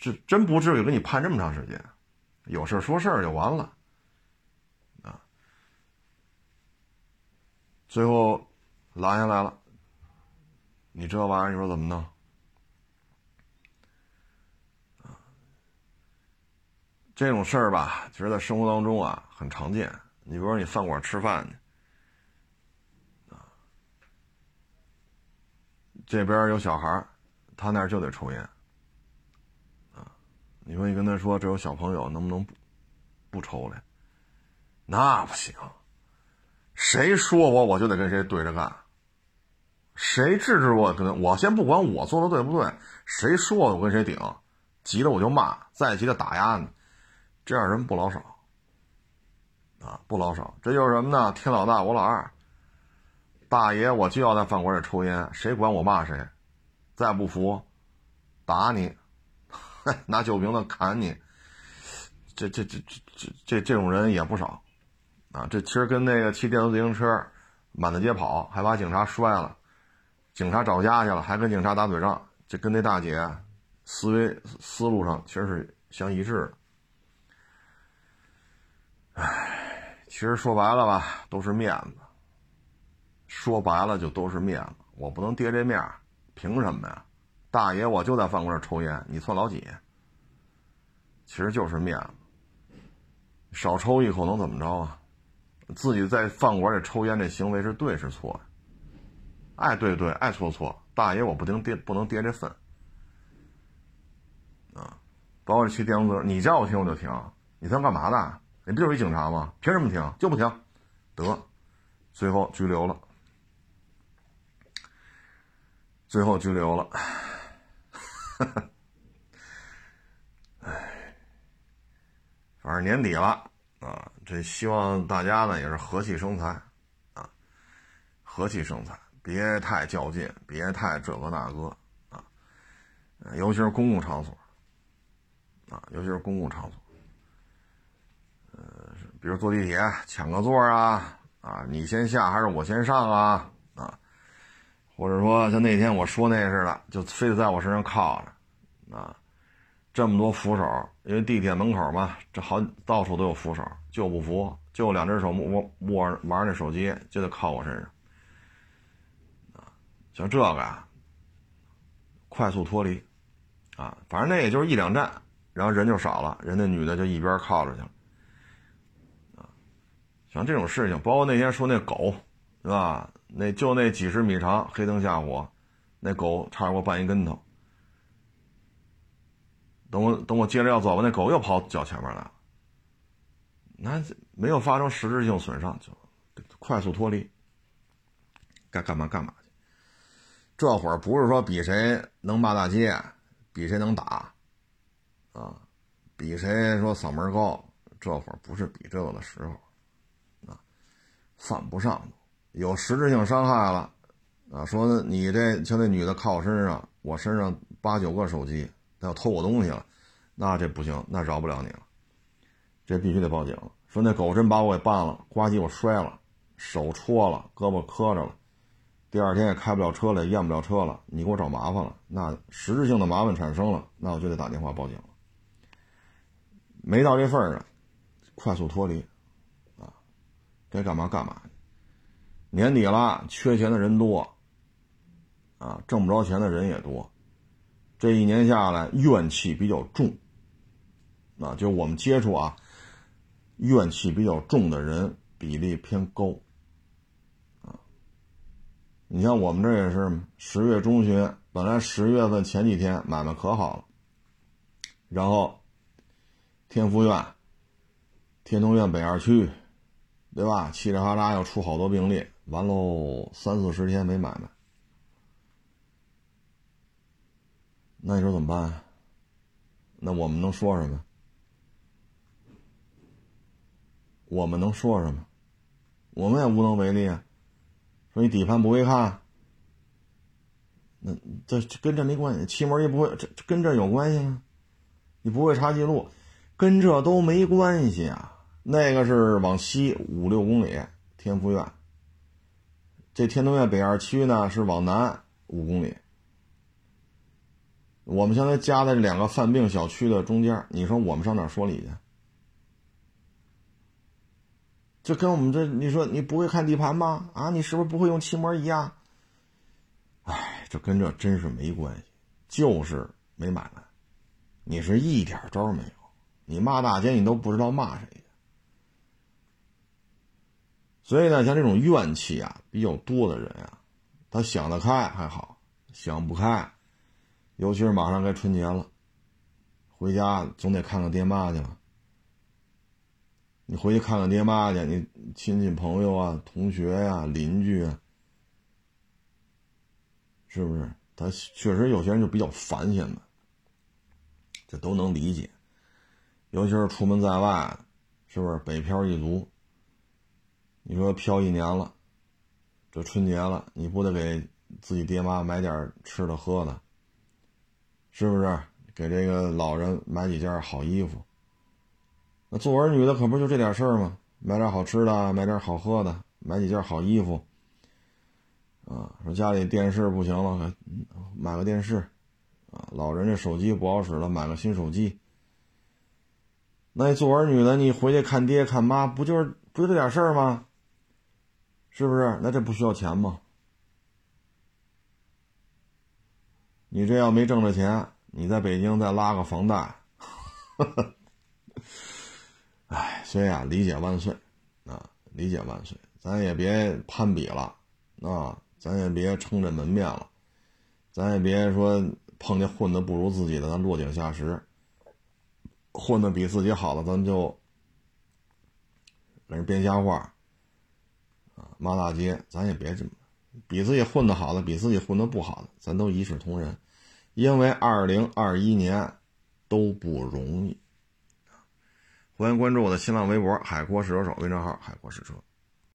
这真不至于给你判这么长时间，有事说事就完了啊。最后。拦下来了，你这玩意儿你说怎么弄啊？这种事儿吧，其实，在生活当中啊，很常见。你比如说，你饭馆吃饭去，这边有小孩他那儿就得抽烟，啊，你说你跟他说这有小朋友，能不能不不抽了？那不行，谁说我我就得跟谁对着干。谁制止我？跟我先不管我做的对不对，谁说我跟谁顶，急了我就骂，再急的打压你，这样人不老少，啊，不老少。这就是什么呢？天老大我老二，大爷我就要在饭馆里抽烟，谁管我骂谁，再不服，打你，拿酒瓶子砍你，这这这这这这这种人也不少，啊，这其实跟那个骑电动自行车满大街跑，还把警察摔了。警察找家去了，还跟警察打嘴仗，这跟那大姐思维思路上其实是相一致的。唉，其实说白了吧，都是面子。说白了就都是面子，我不能跌这面凭什么呀？大爷，我就在饭馆抽烟，你算老几？其实就是面子，少抽一口能怎么着啊？自己在饭馆里抽烟这行为是对是错？爱对对，爱错错，大爷我不能跌，不能跌这份，啊！包括骑电动车，你叫我停我就停，你他妈干嘛的？你不就是一警察吗？凭什么停？就不停，得，最后拘留了，最后拘留了，哎，反正年底了啊，这希望大家呢也是和气生财，啊，和气生财。别太较劲，别太这个那个啊，尤其是公共场所啊，尤其是公共场所，呃，比如坐地铁抢个座啊，啊，你先下还是我先上啊，啊，或者说像那天我说那似的，就非得在我身上靠着，啊，这么多扶手，因为地铁门口嘛，这好到处都有扶手，就不服，就两只手握握玩那手机，就得靠我身上。像这个呀，快速脱离，啊，反正那也就是一两站，然后人就少了，人那女的就一边靠着去了，啊，像这种事情，包括那天说那狗，是吧？那就那几十米长，黑灯瞎火，那狗差点给我绊一跟头。等我等我接着要走吧，那狗又跑脚前面来了，那没有发生实质性损伤，就快速脱离，该干嘛干嘛去。这会儿不是说比谁能骂大街，比谁能打，啊，比谁说嗓门高，这会儿不是比这个的时候，啊，犯不上，有实质性伤害了，啊，说你这像那女的靠我身上，我身上八九个手机，她要偷我东西了，那这不行，那饶不了你了，这必须得报警。说那狗真把我给绊了，呱唧我摔了，手戳了，胳膊磕着了，第二天也开不了车了，验不了车了，你给我找麻烦了，那实质性的麻烦产生了，那我就得打电话报警了。没到这份儿上，快速脱离，啊，该干嘛干嘛。年底了，缺钱的人多，啊，挣不着钱的人也多，这一年下来怨气比较重，啊，就我们接触啊，怨气比较重的人比例偏高。你像我们这也是十月中旬，本来十月份前几天买卖可好了，然后天福苑、天通苑北二区，对吧？嘁哩哈啦要出好多病例，完喽，三四十天没买卖，那你说怎么办？那我们能说什么？我们能说什么？我们也无能为力啊。说你底盘不会看，那这跟这没关系。气门也不会，这跟这有关系吗？你不会查记录，跟这都没关系啊。那个是往西五六公里，天福苑。这天通苑北二区呢是往南五公里。我们现在夹在两个犯病小区的中间，你说我们上哪说理去？就跟我们这，你说你不会看地盘吗？啊，你是不是不会用气膜仪啊？哎，这跟这真是没关系，就是没买卖，你是一点招没有，你骂大街你都不知道骂谁。所以呢，像这种怨气啊比较多的人啊，他想得开还好，想不开，尤其是马上该春节了，回家总得看看爹妈去了。你回去看看爹妈去，你亲戚朋友啊、同学呀、邻居啊，是不是？他确实有些人就比较烦现在，这都能理解。尤其是出门在外，是不是北漂一族？你说漂一年了，这春节了，你不得给自己爹妈买点吃的喝的？是不是？给这个老人买几件好衣服？那做儿女的可不就这点事儿吗？买点好吃的，买点好喝的，买几件好衣服。啊，说家里电视不行了，买个电视。啊，老人这手机不好使了，买个新手机。那做儿女的，你回去看爹看妈，不就是不就这点事儿吗？是不是？那这不需要钱吗？你这要没挣着钱，你在北京再拉个房贷。哎，所以啊，理解万岁，啊，理解万岁，咱也别攀比了，啊，咱也别撑着门面了，咱也别说碰见混的不如自己的，咱落井下石，混的比自己好的，咱就给人编瞎话，骂大街，咱也别这么，比自己混的好的，比自己混的不好的，咱都一视同仁，因为二零二一年都不容易。欢迎关注我的新浪微博“海阔试车手”微信号“海阔试车”。